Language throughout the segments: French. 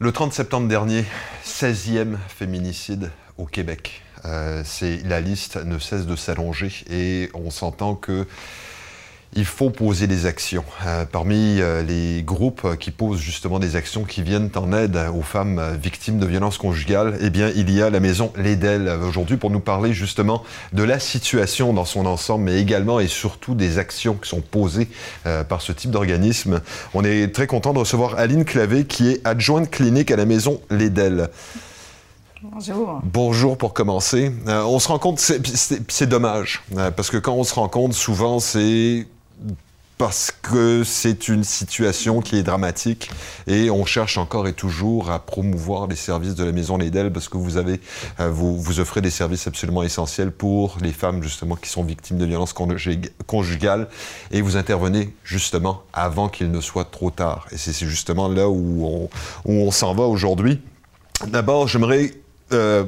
Le 30 septembre dernier, 16e féminicide au Québec. Euh, la liste ne cesse de s'allonger et on s'entend que il faut poser des actions. Euh, parmi euh, les groupes qui posent justement des actions qui viennent en aide aux femmes victimes de violences conjugales, eh bien, il y a la maison Ledel aujourd'hui pour nous parler justement de la situation dans son ensemble, mais également et surtout des actions qui sont posées euh, par ce type d'organisme. On est très content de recevoir Aline Clavé, qui est adjointe clinique à la maison Ledel. Bonjour. Bonjour pour commencer. on se rend compte, c'est dommage, parce que quand on se rend compte, souvent c'est parce que c'est une situation qui est dramatique et on cherche encore et toujours à promouvoir les services de la Maison Lédel parce que vous avez, euh, vous, vous offrez des services absolument essentiels pour les femmes justement qui sont victimes de violences conjugales et vous intervenez justement avant qu'il ne soit trop tard. Et c'est justement là où on, où on s'en va aujourd'hui. D'abord, j'aimerais euh,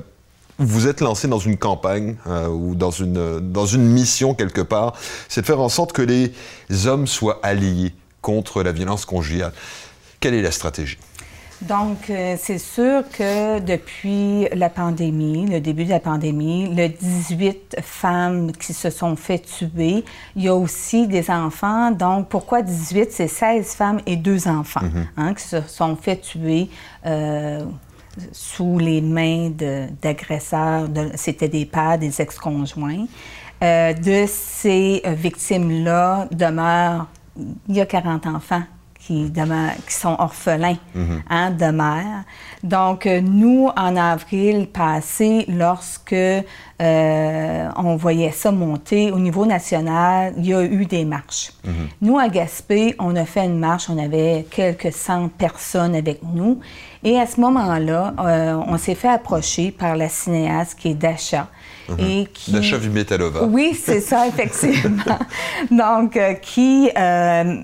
vous êtes lancé dans une campagne euh, ou dans une, dans une mission quelque part, c'est de faire en sorte que les hommes soient alliés contre la violence conjugale. Quelle est la stratégie? Donc, euh, c'est sûr que depuis la pandémie, le début de la pandémie, le 18 femmes qui se sont fait tuer, il y a aussi des enfants. Donc, pourquoi 18? C'est 16 femmes et deux enfants mm-hmm. hein, qui se sont fait tuer. Euh, sous les mains d'agresseurs, c'était des pères, des ex-conjoints. Euh, de ces euh, victimes-là demeurent, il y a 40 enfants qui, qui sont orphelins mm-hmm. hein, de mère. Donc, euh, nous, en avril passé, lorsque on voyait ça monter au niveau national, il y a eu des marches. Mm-hmm. Nous, à Gaspé, on a fait une marche, on avait quelques cent personnes avec nous. Et à ce moment-là, euh, on s'est fait approcher par la cinéaste qui est Dasha. Mhm. et qui... Dasha Vimetalova. Oui, c'est ça, effectivement. Donc, euh, qui euh,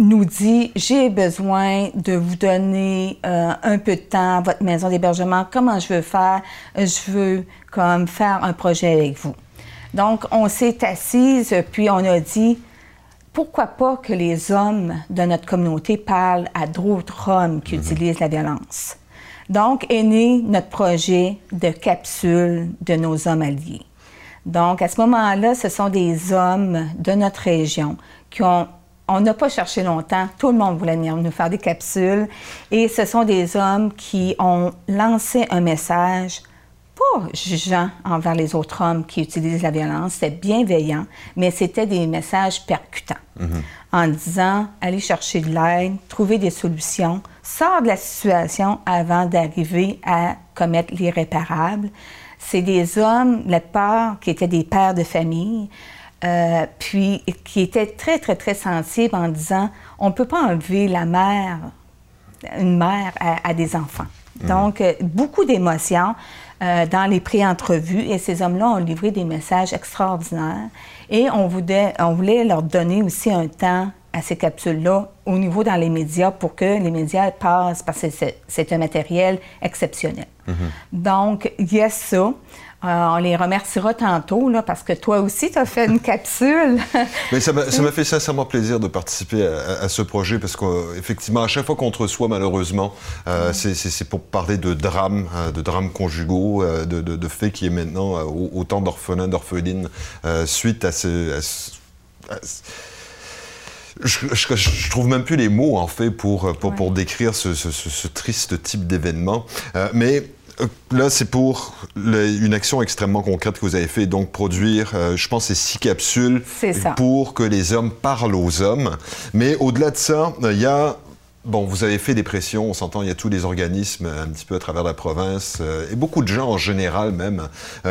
nous dit j'ai besoin de vous donner un peu de temps à votre maison d'hébergement. Comment je veux faire? Je veux comme faire un projet avec vous. Donc, on s'est assise, puis on a dit pourquoi pas que les hommes de notre communauté parlent à d'autres hommes qui mhm. utilisent la violence. Donc est né notre projet de capsule de nos hommes alliés. Donc à ce moment-là, ce sont des hommes de notre région qui ont on n'a pas cherché longtemps. Tout le monde voulait venir nous faire des capsules. Et ce sont des hommes qui ont lancé un message pas jugeant envers les autres hommes qui utilisent la violence, c'était bienveillant, mais c'était des messages percutants mhm. en disant allez chercher de l'aide, trouver des solutions, sors de la situation avant d'arriver à commettre l'irréparable. C'est des hommes, la plupart qui étaient des pères de famille, euh, puis qui étaient très, très, très sensibles en disant on ne peut pas enlever la mère, une mère à, des enfants. Mhm. Donc, euh, beaucoup d'émotions. Euh, dans les pré-entrevues et ces hommes-là ont livré des messages extraordinaires et on voulait, on voulait leur donner aussi un temps à ces capsules-là au niveau dans les médias pour que les médias passent parce que c'est un matériel exceptionnel. Mm-hmm. Donc, il y a ça. Euh, on les remerciera tantôt, là, parce que toi aussi, tu as fait une capsule. Mais ça m'a fait sincèrement plaisir de participer à, ce projet, parce qu'effectivement, à chaque fois qu'on te reçoit, malheureusement, euh, c'est pour parler de drames, euh, de drames conjugaux, de, de, faits qui est maintenant autant d'orphelins, d'orphelines, suite à ce... je, je, trouve même plus les mots en fait pour, pour, pour décrire ce, ce, ce, triste type d'événement. mais euh, là, c'est pour une action extrêmement concrète que vous avez fait, donc produire, euh, je pense, ces six capsules pour que les hommes parlent aux hommes. Mais au-delà de ça, il y a Bon, vous avez fait des pressions, on s'entend, il y a tous les organismes un petit peu à travers la province, euh, et beaucoup de gens en général même,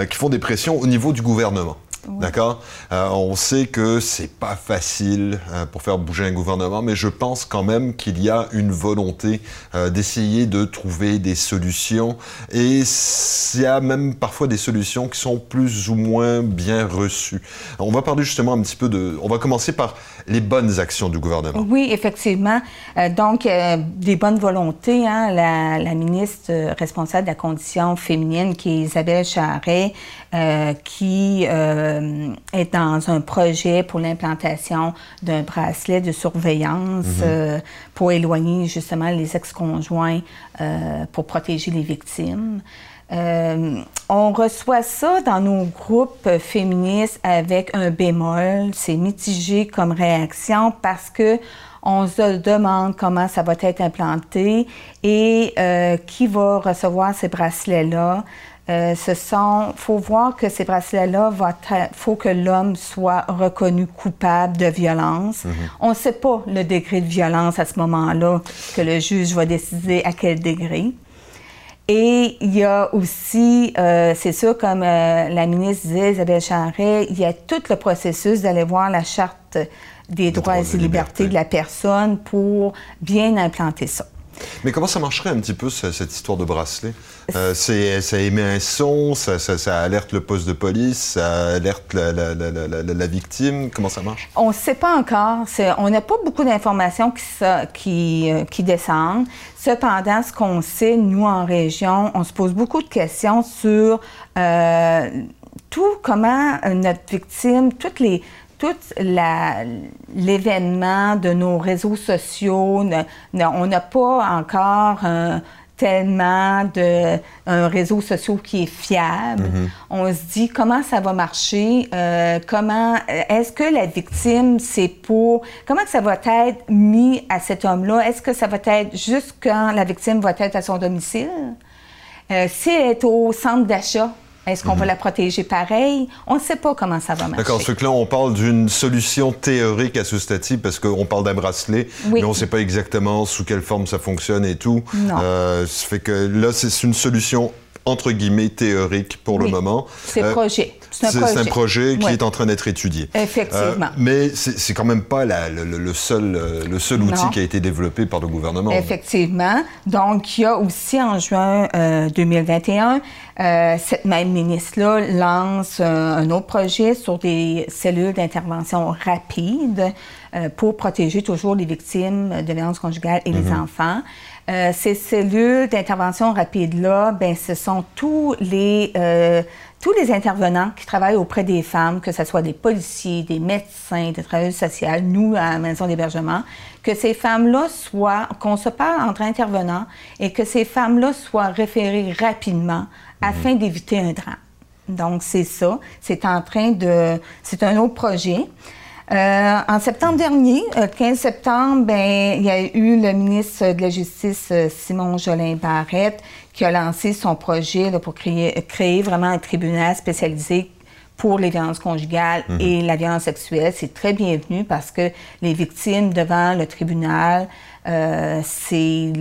qui font des pressions au niveau du gouvernement. D'accord? Euh, On sait que c'est pas facile euh, pour faire bouger un gouvernement, mais je pense quand même qu'il y a une volonté euh, d'essayer de trouver des solutions. Et il y a même parfois des solutions qui sont plus ou moins bien reçues. On va parler justement un petit peu de. On va commencer par les bonnes actions du gouvernement. Oui, effectivement. donc, des bonnes volontés. Hein, la, la, ministre responsable de la condition féminine, qui est Isabelle Charret, qui euh, est dans un projet pour l'implantation d'un bracelet de surveillance Mhm. euh, pour éloigner justement les ex-conjoints euh, pour protéger les victimes. Euh, on reçoit ça dans nos groupes féministes avec un bémol. C'est mitigé comme réaction parce que on se demande comment ça va être implanté et euh, qui va recevoir ces bracelets-là. Euh, ce sont, faut voir que ces bracelets-là, il faut que l'homme soit reconnu coupable de violence. On ne sait pas le degré de violence à ce moment-là que le juge va décider à quel degré. Et il y a aussi, euh, c'est sûr, comme euh, la ministre disait, Isabelle Charret, il y a tout le processus d'aller voir la charte des droits, droits et libertés. de la personne pour bien implanter ça. Mais comment ça marcherait un petit peu, ce- cette histoire de bracelet? Euh, Ça émet un son, ça, alerte le poste de police, ça alerte la, victime. Comment ça marche? On ne sait pas encore. On n'a pas beaucoup d'informations euh, qui descendent. Cependant, ce qu'on sait, nous, en région, on se pose beaucoup de questions sur euh, tout, comment notre victime, toutes les tout l'événement de nos réseaux sociaux, ne- ne- on n'a pas encore un- tellement de un réseau social qui est fiable. On se dit comment ça va marcher, euh, comment est-ce que la victime c'est pour comment que ça va être mis à cet homme-là? Est-ce que ça va être juste quand la victime va être à son domicile? Euh, Si elle est au centre d'achat, est-ce qu'on va la protéger pareil? On ne sait pas comment ça va marcher. D'accord, ce que là, on parle d'une solution théorique à ce stade-ci, parce qu'on parle d'un bracelet, Oui. mais on ne sait pas exactement sous quelle forme ça fonctionne et tout. Non. Euh, ça fait que là, c'est une solution entre guillemets théorique pour le moment. C'est Euh, projet. C'est un projet. c'est un projet qui Ouais. est en train d'être étudié. Effectivement. Euh, mais c'est quand même pas la- le, seul, euh, le seul outil Non. qui a été développé par le gouvernement. Effectivement. Donc, il y a aussi en juin euh, 2021, euh, cette même ministre-là lance euh, un autre projet sur des cellules d'intervention rapide euh, pour protéger toujours les victimes de violences conjugales et les enfants. Euh, ces cellules d'intervention rapide-là, ben, ce sont tous les, euh, tous les intervenants qui travaillent auprès des femmes, que ce soit des policiers, des médecins, des travailleurs sociaux, nous, à la maison d'hébergement, que ces femmes-là soient, qu'on se parle entre intervenants et que ces femmes-là soient référées rapidement afin d'éviter un drame. Donc, c'est ça. C'est en train de. C'est un autre projet. Euh, en septembre dernier, euh, 15 septembre, ben, il y a eu le ministre de la Justice, euh, Simon Jolin Barrette, qui a lancé son projet là, pour créer, créer vraiment un tribunal spécialisé pour les violences conjugales et la violence sexuelle. C'est très bienvenu parce que les victimes devant le tribunal, euh, c'est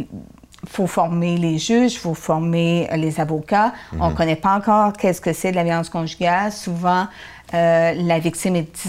faut former les juges, il faut former les avocats. On ne connaît pas encore qu'est-ce que c'est de la violence conjugale. Souvent, euh, la victime est,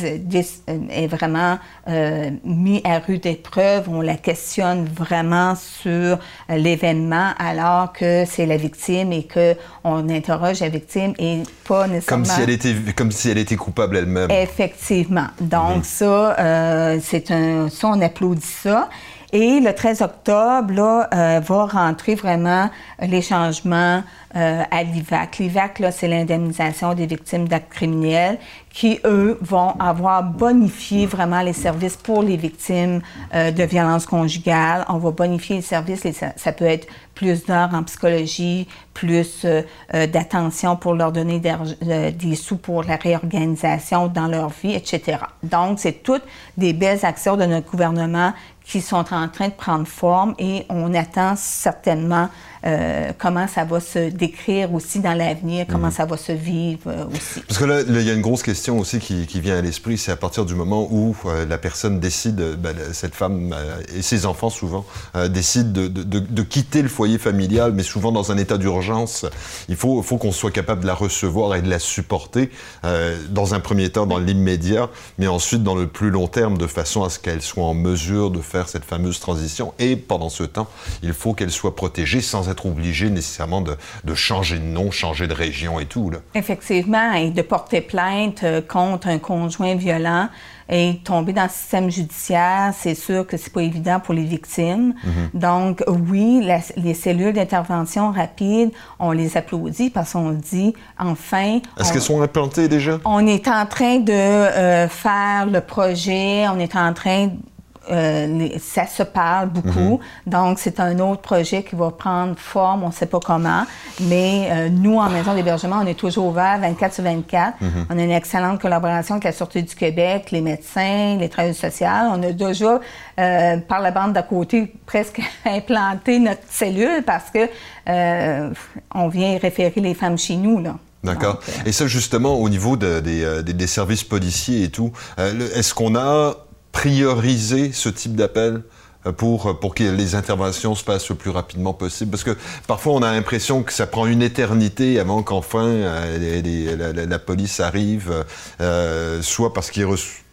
est vraiment euh, mise à rude épreuve. On la questionne vraiment sur euh, l'événement alors que c'est la victime et qu'on interroge la victime et pas nécessairement... Comme si elle était, comme si elle était coupable elle-même. Effectivement. Donc, ça, euh, c'est un. Ça, on applaudit ça. Et le 13 octobre, là, euh, va rentrer vraiment les changements euh, à l'IVAC. L'IVAC, c'est l'indemnisation des victimes d'actes criminels qui, eux, vont avoir bonifié vraiment les services pour les victimes euh, de violences conjugales. On va bonifier les services. les- ça, peut être plus d'heures en psychologie, plus euh, euh, d'attention pour leur donner des sous pour la réorganisation dans leur vie, etc. Donc, c'est toutes des belles actions de notre gouvernement qui sont en train de prendre forme et on attend certainement euh, comment ça va se décrire aussi dans l'avenir, comment ça va se vivre euh, aussi. Parce que là, il y a une grosse question aussi qui, qui vient à l'esprit, c'est à partir du moment où euh, la personne décide, ben, cette femme et ses enfants souvent, décident de, de- de- de quitter le foyer familial, mais souvent dans un état d'urgence. Il faut, faut qu'on soit capable de la recevoir et de la supporter, dans un premier temps dans l'immédiat, mais ensuite dans le plus long terme, de façon à ce qu'elle soit en mesure de faire cette fameuse transition. Et pendant ce temps, il faut qu'elle soit protégée sans sans être obligé nécessairement de, de, changer de nom, changer de région et tout. Là. Effectivement, et de porter plainte euh, contre un conjoint violent et tomber dans le système judiciaire, c'est sûr que c'est pas évident pour les victimes. Mm-hmm. Donc, oui, les cellules d'intervention rapide, on les applaudit parce qu'on dit, enfin... Est-ce qu'elles sont implantées déjà? On est en train de euh, faire le projet, on est en train euh, ça se parle beaucoup. Mhm. Donc, c'est un autre projet qui va prendre forme, on ne sait pas comment. Mais euh, nous, en maison d'hébergement, on est toujours ouvert 24 sur 24. Mhm. On a une excellente collaboration avec la Sûreté du Québec, les médecins, les travailleurs sociaux. On a déjà, euh, par la bande d'à côté, presque implanté notre cellule parce que on vient référer les femmes chez nous, là. D'accord. Et ça, justement, au niveau des, services policiers et tout, est-ce qu'on a prioriser ce type d'appel euh, pour, pour que les interventions se passent le plus rapidement possible? Parce que parfois, on a l'impression que ça prend une éternité avant qu'enfin euh, la, police arrive, euh, soit parce qu'ils reçoivent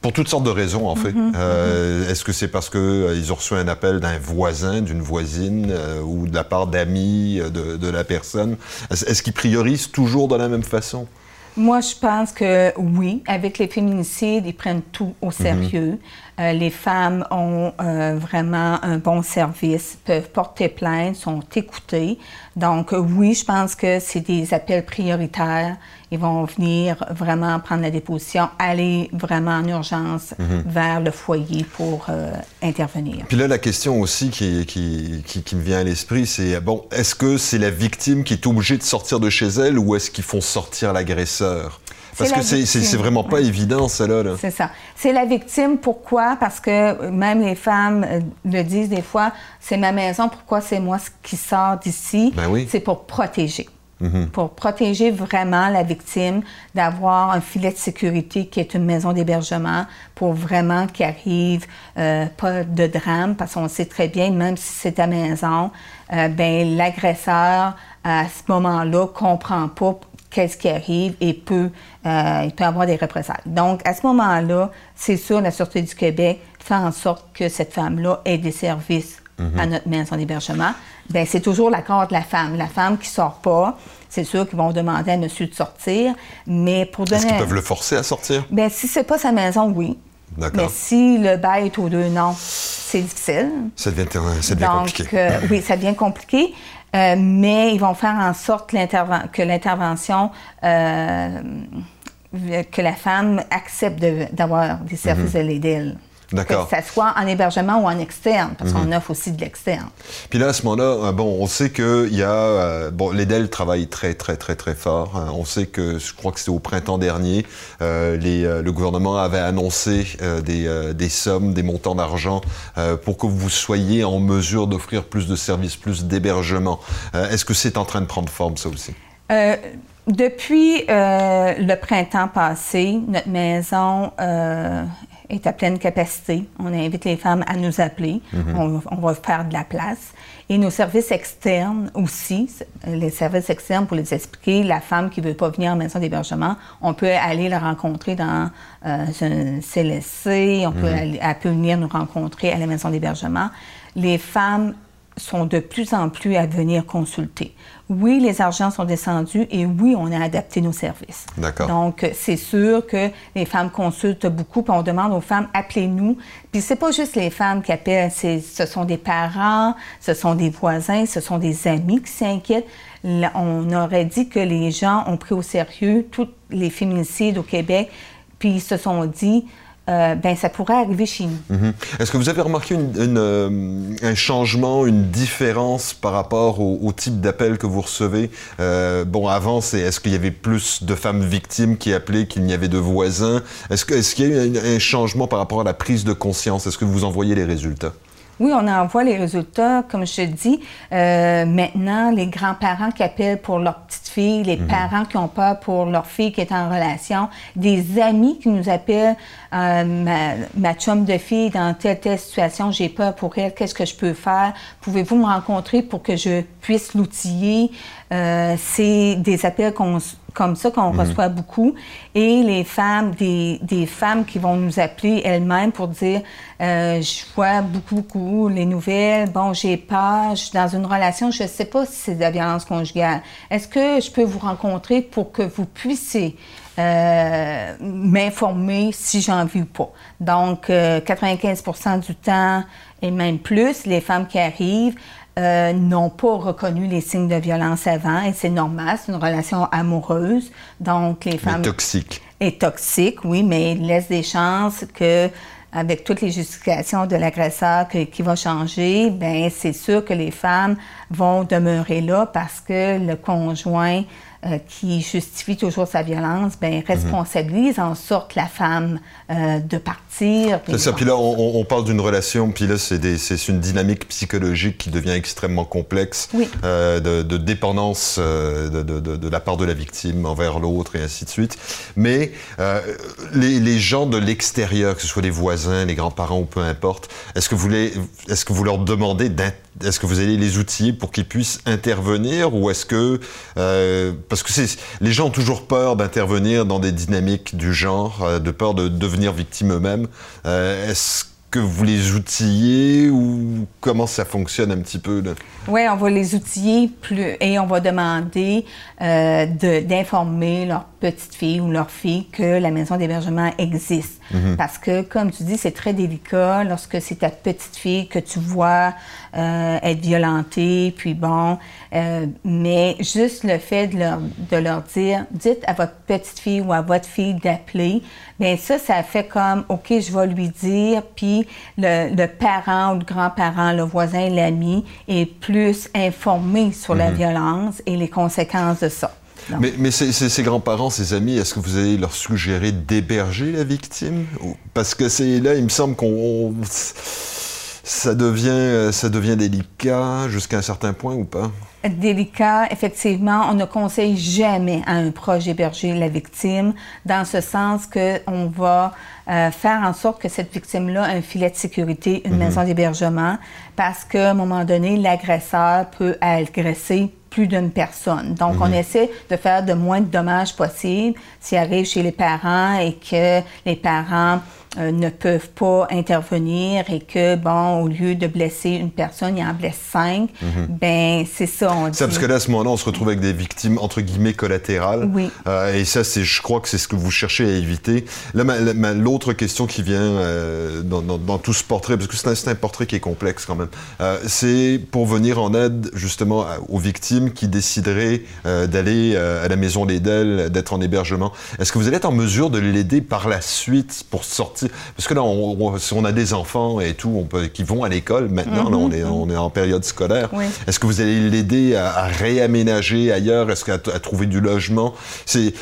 pour toutes sortes de raisons, en fait. Mm-hmm, mm-hmm. Est-ce que c'est parce qu'ils ont reçu un appel d'un voisin, d'une voisine, ou de la part d'amis de, de, la personne? Est-ce qu'ils priorisent toujours de la même façon? Moi, je pense que oui. Avec les féminicides, ils prennent tout au sérieux. Euh, les femmes ont euh, vraiment un bon service, peuvent porter plainte, sont écoutées. Donc, oui, je pense que c'est des appels prioritaires. Ils vont venir vraiment prendre la déposition, aller vraiment en urgence mhm. vers le foyer pour euh, intervenir. Puis là, la question aussi qui, qui, qui, me vient à l'esprit, c'est, bon, est-ce que c'est la victime qui est obligée de sortir de chez elle ou est-ce qu'ils font sortir l'agresseur? Parce que c'est vraiment pas évident, cela. Là. C'est ça. C'est la victime. Pourquoi? Parce que même les femmes euh, le disent des fois, c'est ma maison, pourquoi c'est moi qui sors d'ici? Ben oui. C'est pour protéger. Mm-hmm. Pour protéger vraiment la victime, d'avoir un filet de sécurité qui est une maison d'hébergement pour vraiment qu'il arrive euh, pas de drame, parce qu'on sait très bien, même si c'est ta maison, euh, ben l'agresseur à ce moment-là comprend pas qu'est-ce qui arrive et peut, euh, il peut avoir des représailles. Donc, à ce moment-là, c'est sûr, la Sûreté du Québec fait en sorte que cette femme-là ait des services mhm. à notre maison d'hébergement. Bien, c'est toujours l'accord de la femme. La femme qui ne sort pas, c'est sûr qu'ils vont demander à monsieur de sortir, mais pour donner... Est-ce qu'ils peuvent le forcer à sortir? Bien, si c'est pas sa maison, oui. Mais si le bail est aux deux noms, c'est difficile. Ça devient, ça devient compliqué. Euh, oui, ça devient compliqué. Euh, mais ils vont faire en sorte que l'intervention, euh, que la femme accepte d'avoir des services mhm. de l'aide. D'accord. Que ce soit en hébergement ou en externe, parce qu'on mhm. offre aussi de l'externe. Puis là, à ce moment-là, euh, bon, on sait qu'il y a... Euh, bon, l'EDEL travaille très, très, très, très fort. Hein. On sait que, je crois que c'était au printemps dernier, euh, les, le gouvernement avait annoncé des, des, sommes, des montants d'argent pour que vous soyez en mesure d'offrir plus de services, plus d'hébergement. Est-ce que c'est en train de prendre forme, ça aussi? depuis le printemps passé, notre maison est à pleine capacité. On invite les femmes à nous appeler. Mhm. on, va faire de la place. Et nos services externes aussi, les services externes, pour les expliquer, la femme qui ne veut pas venir en maison d'hébergement, on peut aller la rencontrer dans euh, un CLSC, on peut mhm. aller, elle peut venir nous rencontrer à la maison d'hébergement. Les femmes sont de plus en plus à venir consulter. Oui, les argents sont descendus et oui, on a adapté nos services. D'accord. Donc, c'est sûr que les femmes consultent beaucoup, puis on demande aux femmes, appelez-nous. Puis c'est pas juste les femmes qui appellent, ce sont des parents, ce sont des voisins, ce sont des amis qui s'inquiètent. On aurait dit que les gens ont pris au sérieux tous les féminicides au Québec, puis ils se sont dit, euh, ben, ça pourrait arriver chez nous. Mhm. Est-ce que vous avez remarqué euh, un changement, une différence par rapport au, type d'appel que vous recevez? Euh, bon, avant, c'est est-ce qu'il y avait plus de femmes victimes qui appelaient qu'il n'y avait de voisins? Est-ce qu'il y a eu un, changement par rapport à la prise de conscience? Est-ce que vous en voyez les résultats? Oui, on envoie les résultats. Comme je te dis, maintenant, les grands-parents qui appellent pour leur petite fille, les mhm. parents qui ont peur pour leur fille qui est en relation, des amis qui nous appellent ma, ma chum de fille dans telle, telle situation, j'ai peur pour elle, qu'est-ce que je peux faire? Pouvez-vous me rencontrer pour que je puisse l'outiller? c'est des appels qu'on comme ça qu'on mhm. reçoit beaucoup. Et les femmes, des, des, femmes qui vont nous appeler elles-mêmes pour dire euh, Je vois beaucoup, beaucoup les nouvelles. Bon, j'ai peur, je suis dans une relation, je ne sais pas si c'est de la violence conjugale. Est-ce que je peux vous rencontrer pour que vous puissiez euh, m'informer si j'en vis ou pas? Donc, 95 euh, du temps et même plus, les femmes qui arrivent, euh, n'ont pas reconnu les signes de violence avant et c'est normal, c'est une relation amoureuse. Donc les femmes. Mais toxique. Et toxique, oui, mais il laisse des chances que avec toutes les justifications de l'agresseur qui va changer, ben c'est sûr que les femmes vont demeurer là parce que le conjoint euh, qui justifie toujours sa violence, ben, responsabilise en sorte la femme euh, de partir. C'est ça. Puis là, on, parle d'une relation, puis là, c'est une dynamique psychologique qui devient extrêmement complexe, euh, de, dépendance de, de, de, la part de la victime envers l'autre et ainsi de suite. Mais les, les, gens de l'extérieur, que ce soit les voisins, les grands-parents ou peu importe, est-ce que, vous est-ce que vous leur demandez est-ce que vous allez les outiller pour qu'ils puissent intervenir ou est-ce que parce que les gens ont toujours peur d'intervenir dans des dynamiques du genre, euh, de peur de devenir victimes eux-mêmes. Euh, est-ce que vous les outillez ou comment ça fonctionne un petit peu? Oui, on va les outiller plus et on va demander euh, d'informer leur petite fille ou leur fille que la maison d'hébergement existe. Mhm. Parce que, comme tu dis, c'est très délicat lorsque c'est ta petite fille que tu vois euh, être violentée, puis bon, euh, mais juste le fait de leur, de leur dire, dites à votre petite fille ou à votre fille d'appeler, bien ça, ça fait comme, OK, je vais lui dire, puis le, le parent ou le grand-parent, le voisin, l'ami est plus informé sur la mhm. violence et les conséquences de ça. Mais, mais ces, grands-parents, ces amis, est-ce que vous allez leur suggérer d'héberger la victime Parce que c'est là, il me semble qu'on ça devient, ça devient délicat jusqu'à un certain point ou pas? Délicat, effectivement, on ne conseille jamais à un proche d'héberger la victime, dans ce sens qu'on va euh, faire en sorte que cette victime-là ait un filet de sécurité, une mhm. maison d'hébergement, parce qu'à un moment donné, l'agresseur peut agresser plus d'une personne. Donc, on mhm. essaie de faire de moins de dommages possible s'il arrive chez les parents et que les parents euh, ne peuvent pas intervenir et que, bon, au lieu de blesser une personne, il en blesse cinq, mhm. ben c'est ça, on dit. Ça, parce que là, à ce moment-là, on se retrouve avec des victimes, entre guillemets, collatérales. Oui. Euh, et ça, c'est, je crois que c'est ce que vous cherchez à éviter. Là, l'autre question qui vient euh, dans, dans, tout ce portrait, parce que c'est un, c'est un, portrait qui est complexe quand même, c'est pour venir en aide, justement, aux victimes qui décideraient d'aller à la maison d'Edel, d'être en hébergement. Est-ce que vous allez être en mesure de l'aider par la suite pour sortir parce que là, on, on a des enfants et tout on peut, qui vont à l'école maintenant, on, est, on est en période scolaire. Est-ce que vous allez l'aider à, réaménager ailleurs? Est-ce qu'à à trouver du logement? C'est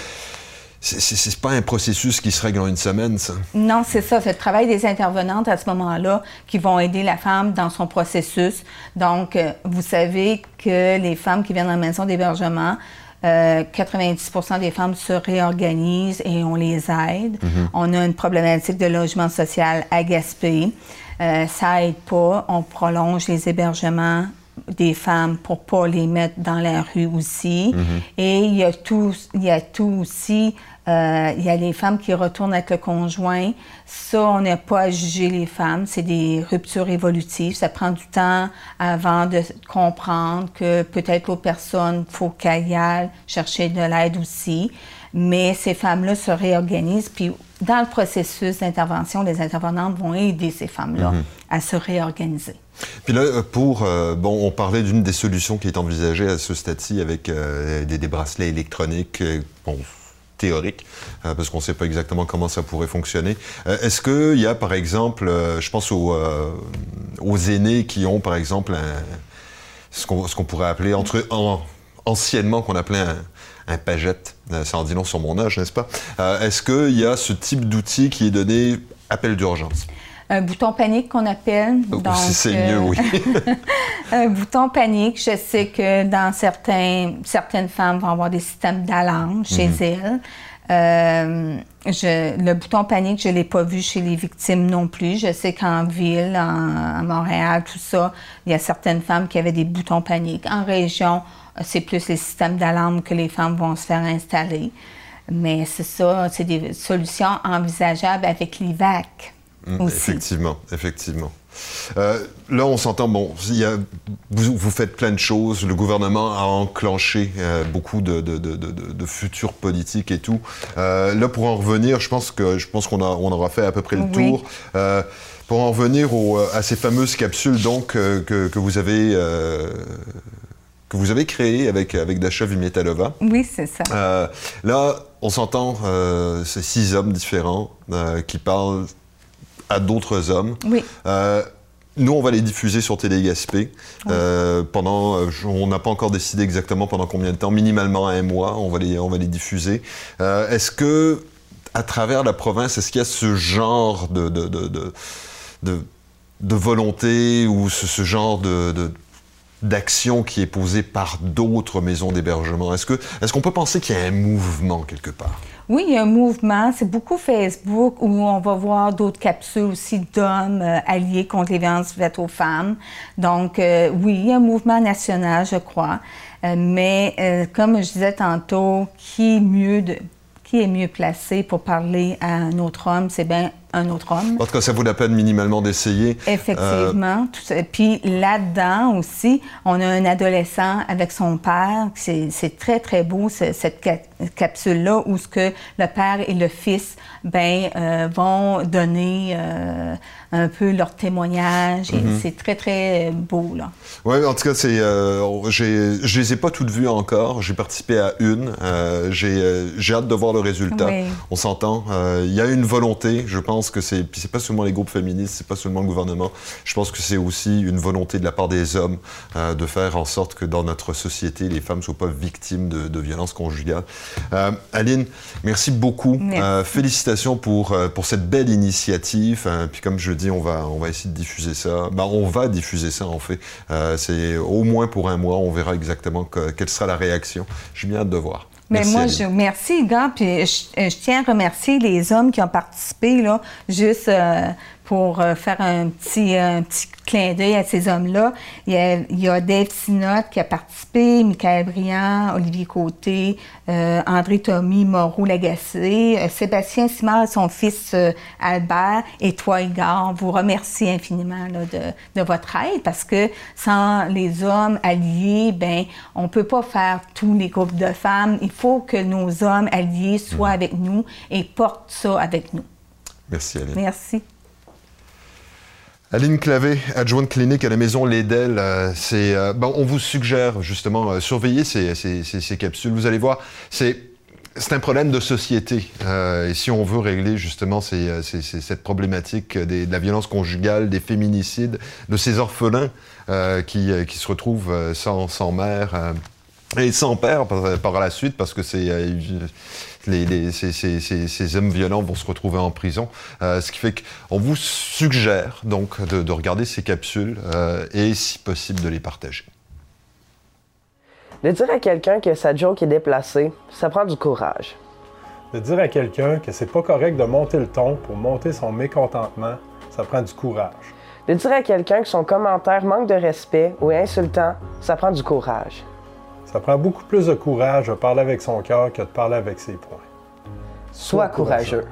c'est pas un processus qui se règle en une semaine, ça. Non, c'est ça. C'est le travail des intervenantes à ce moment-là qui vont aider la femme dans son processus. Donc, euh, vous savez que les femmes qui viennent dans la maison d'hébergement, 90% euh, des femmes se réorganisent et on les aide. Mhm. On a une problématique de logement social à Gaspé. Euh, ça aide pas. On prolonge les hébergements des femmes pour pas les mettre dans la rue aussi. Mhm. Et il y a tout, il y a tout aussi euh, il y a les femmes qui retournent avec le conjoint. Ça, on n'a pas à juger les femmes. C'est des ruptures évolutives. Ça prend du temps avant de comprendre que peut-être l'autre personne, il faut qu'elle y aille chercher de l'aide aussi. Mais ces femmes-là se réorganisent. Puis, dans le processus d'intervention, les intervenantes vont aider ces femmes-là mhm. à se réorganiser. Puis là, euh, pour, euh, bon, on parlait d'une des solutions qui est envisagée à ce stade-ci avec des, des, bracelets électroniques. Bon, théorique, euh, parce qu'on ne sait pas exactement comment ça pourrait fonctionner. Euh, est-ce qu'il y a, par exemple, euh, je pense aux, aux, aînés qui ont, par exemple, ce qu'on pourrait appeler, entre, anciennement, qu'on appelait un, un pagette, ça en dit long sur mon âge, n'est-ce pas? Est-ce qu'il y a ce type d'outil qui est donné appel d'urgence? Un bouton panique qu'on appelle. Oh, c'est mieux, oui. un bouton panique, je sais que dans certains, certaines femmes vont avoir des systèmes d'alarme chez mhm. elles. Euh, le bouton panique, je ne l'ai pas vu chez les victimes non plus. Je sais qu'en ville, à Montréal, tout ça, il y a certaines femmes qui avaient des boutons panique. En région, c'est plus les systèmes d'alarme que les femmes vont se faire installer. Mais c'est ça, c'est des solutions envisageables avec l'IVAC. Mm, effectivement, effectivement. Euh, là, on s'entend, bon, y a, vous, faites plein de choses, le gouvernement a enclenché euh, beaucoup de, de, de, de, futures politiques et tout. Euh, là, pour en revenir, je pense qu'on on aura fait à peu près le tour. pour en revenir à ces fameuses capsules donc que, que, vous avez que vous avez créées avec avec Dasha Vimietalova. Oui, c'est ça. là, on s'entend, c'est six hommes différents qui parlent à d'autres hommes. Oui. Euh, nous, on va les diffuser sur Télégaspé. Euh, pendant, euh, on n'a pas encore décidé exactement pendant combien de temps, minimalement un mois, on va les, on va les diffuser. est-ce que, à travers la province, est-ce qu'il y a ce genre de, de, de, de, volonté ou ce, genre de, d'action qui est posée par d'autres maisons d'hébergement? Est-ce, qu'on peut penser qu'il y a un mouvement quelque part? Oui, il y a un mouvement. C'est beaucoup Facebook où on va voir d'autres capsules aussi d'hommes euh, alliés contre les violences faites aux femmes. Donc, euh, oui, il y a un mouvement national, je crois. Euh, mais comme je disais tantôt, qui qui est mieux placé pour parler à un autre homme? C'est bien un autre homme. En tout cas, ça vaut la peine minimalement d'essayer. Effectivement. Euh... Puis là-dedans aussi, on a un adolescent avec son père. C'est très, très beau, cette capsule-là, où ce que le père et le fils ben, euh, vont donner euh, un peu leur témoignage. Mhm. C'est très, très beau. là. Oui, en tout cas, c'est, je les ai pas toutes vues encore. J'ai participé à une. j'ai hâte de voir le résultat. On s'entend. Il y a une volonté, je pense pense que c'est, c'est pas seulement les groupes féministes, c'est pas seulement le gouvernement. Je pense que c'est aussi une volonté de la part des hommes euh, de faire en sorte que dans notre société, les femmes soient pas victimes de, de violences conjugales. Euh, Aline, merci beaucoup. Euh, félicitations pour pour cette belle initiative. puis comme je dis, on va on va essayer de diffuser ça. Ben, on va diffuser ça en fait. c'est au moins pour un mois. On verra exactement quelle sera la réaction. J'ai bien hâte de voir. Mais moi, je remercie, gars, puis je, tiens à remercier les hommes qui ont participé, là, juste euh, pour euh, faire un petit, un petit clin d'œil à ces hommes-là. Il, y a Dave Sinot qui a participé, Michael Briand, Olivier Côté, euh, André Tommy, Moreau Lagacé, euh, Sébastien Simard, son fils Albert et toi, Igor. On vous remercie infiniment de, votre aide parce que sans les hommes alliés, ben on peut pas faire tous les groupes de femmes. Il faut que nos hommes alliés soient mmh. avec nous et portent ça avec nous. Merci, Aline. Merci. Aline Clavé, adjointe clinique à la maison Lédel, euh, c'est, euh, bon, on vous suggère justement euh, surveiller ces, ces, ces, capsules. Vous allez voir, c'est c'est un problème de société. et si on veut régler justement cette problématique des, de la violence conjugale, des féminicides, de ces orphelins qui, qui, se retrouvent sans, sans mère et sans père par, par, la suite, parce que c'est les, ces, hommes violents vont se retrouver en prison. Euh, ce qui fait qu'on vous suggère donc de, regarder ces capsules euh, et, si possible, de les partager. De dire à quelqu'un que sa joke est déplacée, ça prend du courage. De dire à quelqu'un que c'est pas correct de monter le ton pour monter son mécontentement, ça prend du courage. De dire à quelqu'un que son commentaire manque de respect ou est insultant, ça prend du courage. Ça prend beaucoup plus de courage de parler avec son cœur que de parler avec ses poings. Sois, courageux.